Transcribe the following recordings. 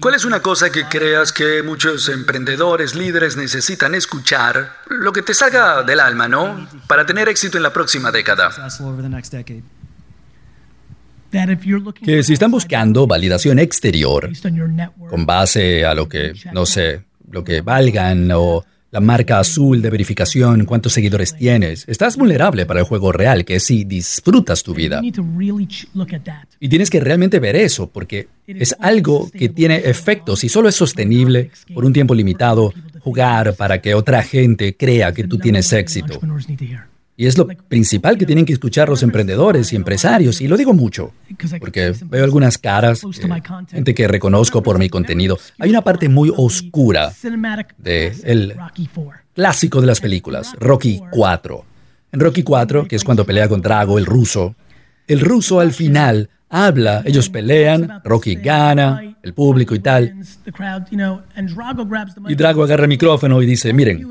¿Cuál es una cosa que creas que muchos emprendedores, líderes necesitan escuchar? Lo que te salga del alma, ¿no? Para tener éxito en la próxima década. Que si están buscando validación exterior con base a lo que, no sé, lo que valgan o la marca azul de verificación, cuántos seguidores tienes. Estás vulnerable para el juego real, que es si disfrutas tu vida. Y tienes que realmente ver eso, porque es algo que tiene efectos y solo es sostenible por un tiempo limitado jugar para que otra gente crea que tú tienes éxito. Y es lo principal que tienen que escuchar los emprendedores y empresarios, y lo digo mucho, porque veo algunas caras, gente que reconozco por mi contenido. Hay una parte muy oscura del el clásico de las películas, Rocky 4. En Rocky 4, que es cuando pelea con Drago, el ruso, el ruso al final habla, ellos pelean, Rocky gana, el público y tal. Y Drago agarra el micrófono y dice, miren,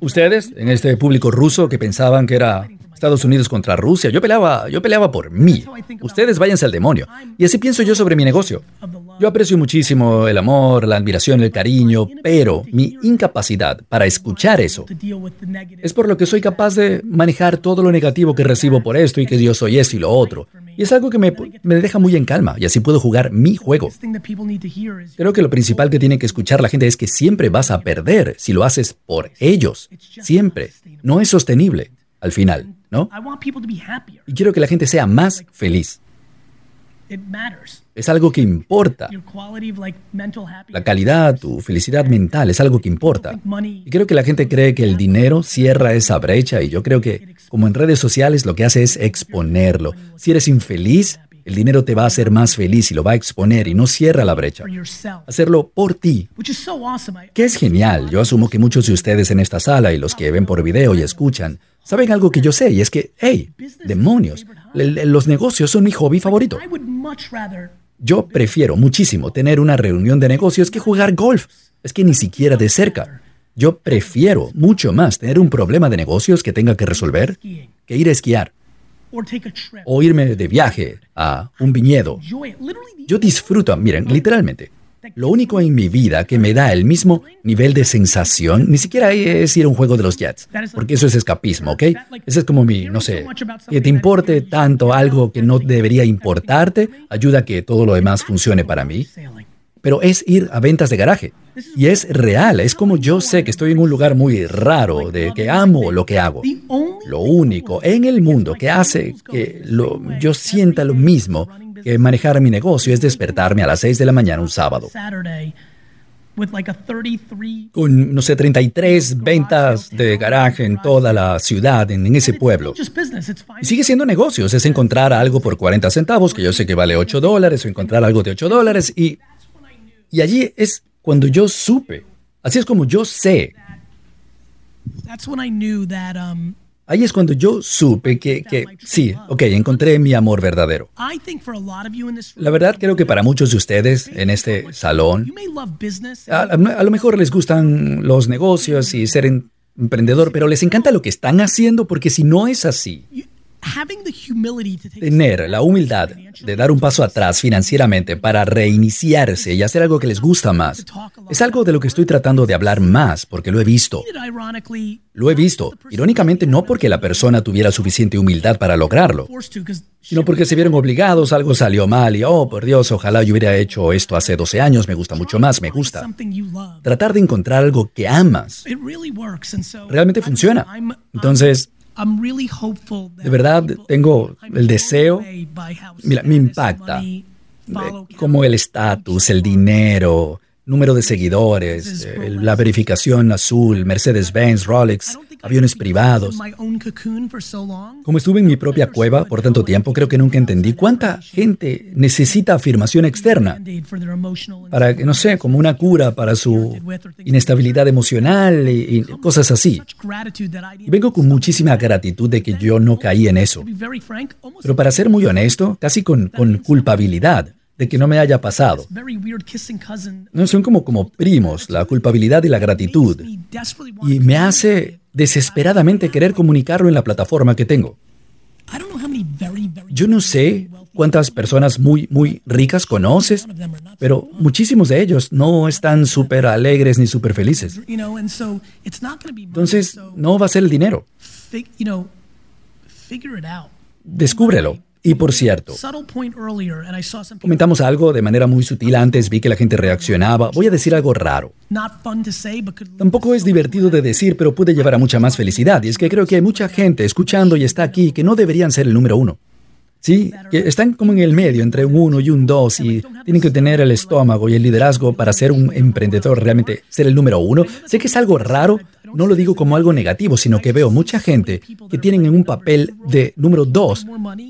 ustedes en este público ruso que pensaban que era Estados Unidos contra Rusia, yo peleaba, yo peleaba por mí. Ustedes váyanse al demonio. Y así pienso yo sobre mi negocio. Yo aprecio muchísimo el amor, la admiración, el cariño, pero mi incapacidad para escuchar eso es por lo que soy capaz de manejar todo lo negativo que recibo por esto y que yo soy esto y lo otro. Y es algo que me, me deja muy en calma y así puedo jugar mi juego. Creo que lo principal que tiene que escuchar la gente es que siempre vas a perder si lo haces por ellos. Siempre. No es sostenible al final, ¿no? Y quiero que la gente sea más feliz. Es algo que importa. La calidad, tu felicidad mental es algo que importa. Y creo que la gente cree que el dinero cierra esa brecha y yo creo que como en redes sociales lo que hace es exponerlo. Si eres infeliz, el dinero te va a hacer más feliz y lo va a exponer y no cierra la brecha. Hacerlo por ti. Que es genial. Yo asumo que muchos de ustedes en esta sala y los que ven por video y escuchan, saben algo que yo sé y es que, hey, demonios, los negocios son mi hobby favorito. Yo prefiero muchísimo tener una reunión de negocios que jugar golf. Es que ni siquiera de cerca. Yo prefiero mucho más tener un problema de negocios que tenga que resolver que ir a esquiar o irme de viaje a un viñedo. Yo disfruto, miren, literalmente. Lo único en mi vida que me da el mismo nivel de sensación, ni siquiera es ir a un juego de los Jets, porque eso es escapismo, ¿ok? Ese es como mi, no sé, que te importe tanto algo que no debería importarte, ayuda a que todo lo demás funcione para mí. Pero es ir a ventas de garaje. Y es real, es como yo sé que estoy en un lugar muy raro, de que amo lo que hago. Lo único en el mundo que hace que yo sienta lo mismo que manejar mi negocio es despertarme a las 6 de la mañana un sábado. Con, no sé, 33 ventas de garaje en toda la ciudad, en, ese pueblo. Y sigue siendo negocios, es encontrar algo por 40 centavos, que yo sé que vale 8 dólares, o encontrar algo de 8 dólares, y, y allí es cuando yo supe. Así es como yo sé. Ahí es cuando yo supe que, que, sí, ok, encontré mi amor verdadero. La verdad creo que para muchos de ustedes en este salón, a lo mejor les gustan los negocios y ser emprendedor, pero les encanta lo que están haciendo porque si no es así, Tener la humildad de dar un paso atrás financieramente para reiniciarse y hacer algo que les gusta más es algo de lo que estoy tratando de hablar más porque lo he visto. Lo he visto, irónicamente no porque la persona tuviera suficiente humildad para lograrlo, sino porque se vieron obligados, algo salió mal y, oh, por Dios, ojalá yo hubiera hecho esto hace 12 años, me gusta mucho más, me gusta. Tratar de encontrar algo que amas realmente funciona. Entonces, de verdad tengo el deseo, mira, me impacta. como el estatus, el dinero, número de seguidores, la verificación azul, Mercedes-Benz, Rolex, aviones privados. Como estuve en mi propia cueva por tanto tiempo, creo que nunca entendí cuánta gente necesita afirmación externa para, no sé, como una cura para su inestabilidad emocional y, cosas así. Y vengo con muchísima gratitud de que yo no caí en eso. Pero para ser muy honesto, casi con, con culpabilidad de que no me haya pasado. No son como, como primos, la culpabilidad y la gratitud. Y me hace desesperadamente querer comunicarlo en la plataforma que tengo. Yo no sé cuántas personas muy, muy ricas conoces. pero muchísimos de ellos no están súper alegres ni súper felices. Entonces, no va a ser el dinero. Descúbrelo. Y por cierto, comentamos algo de manera muy sutil antes, vi que la gente reaccionaba. Voy a decir algo raro. Tampoco es divertido de decir, pero puede llevar a mucha más felicidad. Y es que creo que hay mucha gente escuchando y está aquí que no deberían ser el número uno. Sí, que están como en el medio entre un 1 y un 2 y tienen que tener el estómago y el liderazgo para ser un emprendedor, realmente ser el número uno. Sé que es algo raro, no lo digo como algo negativo, sino que veo mucha gente que tienen en un papel de número 2,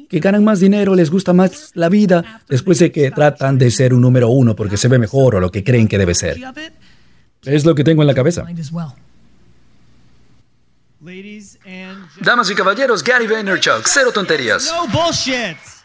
que ganan más dinero, les gusta más la vida, después de que tratan de ser un número uno porque se ve mejor o lo que creen que debe ser. Es lo que tengo en la cabeza. Damas y caballeros, Gary Vaynerchuk, cero tonterías. No bullshit.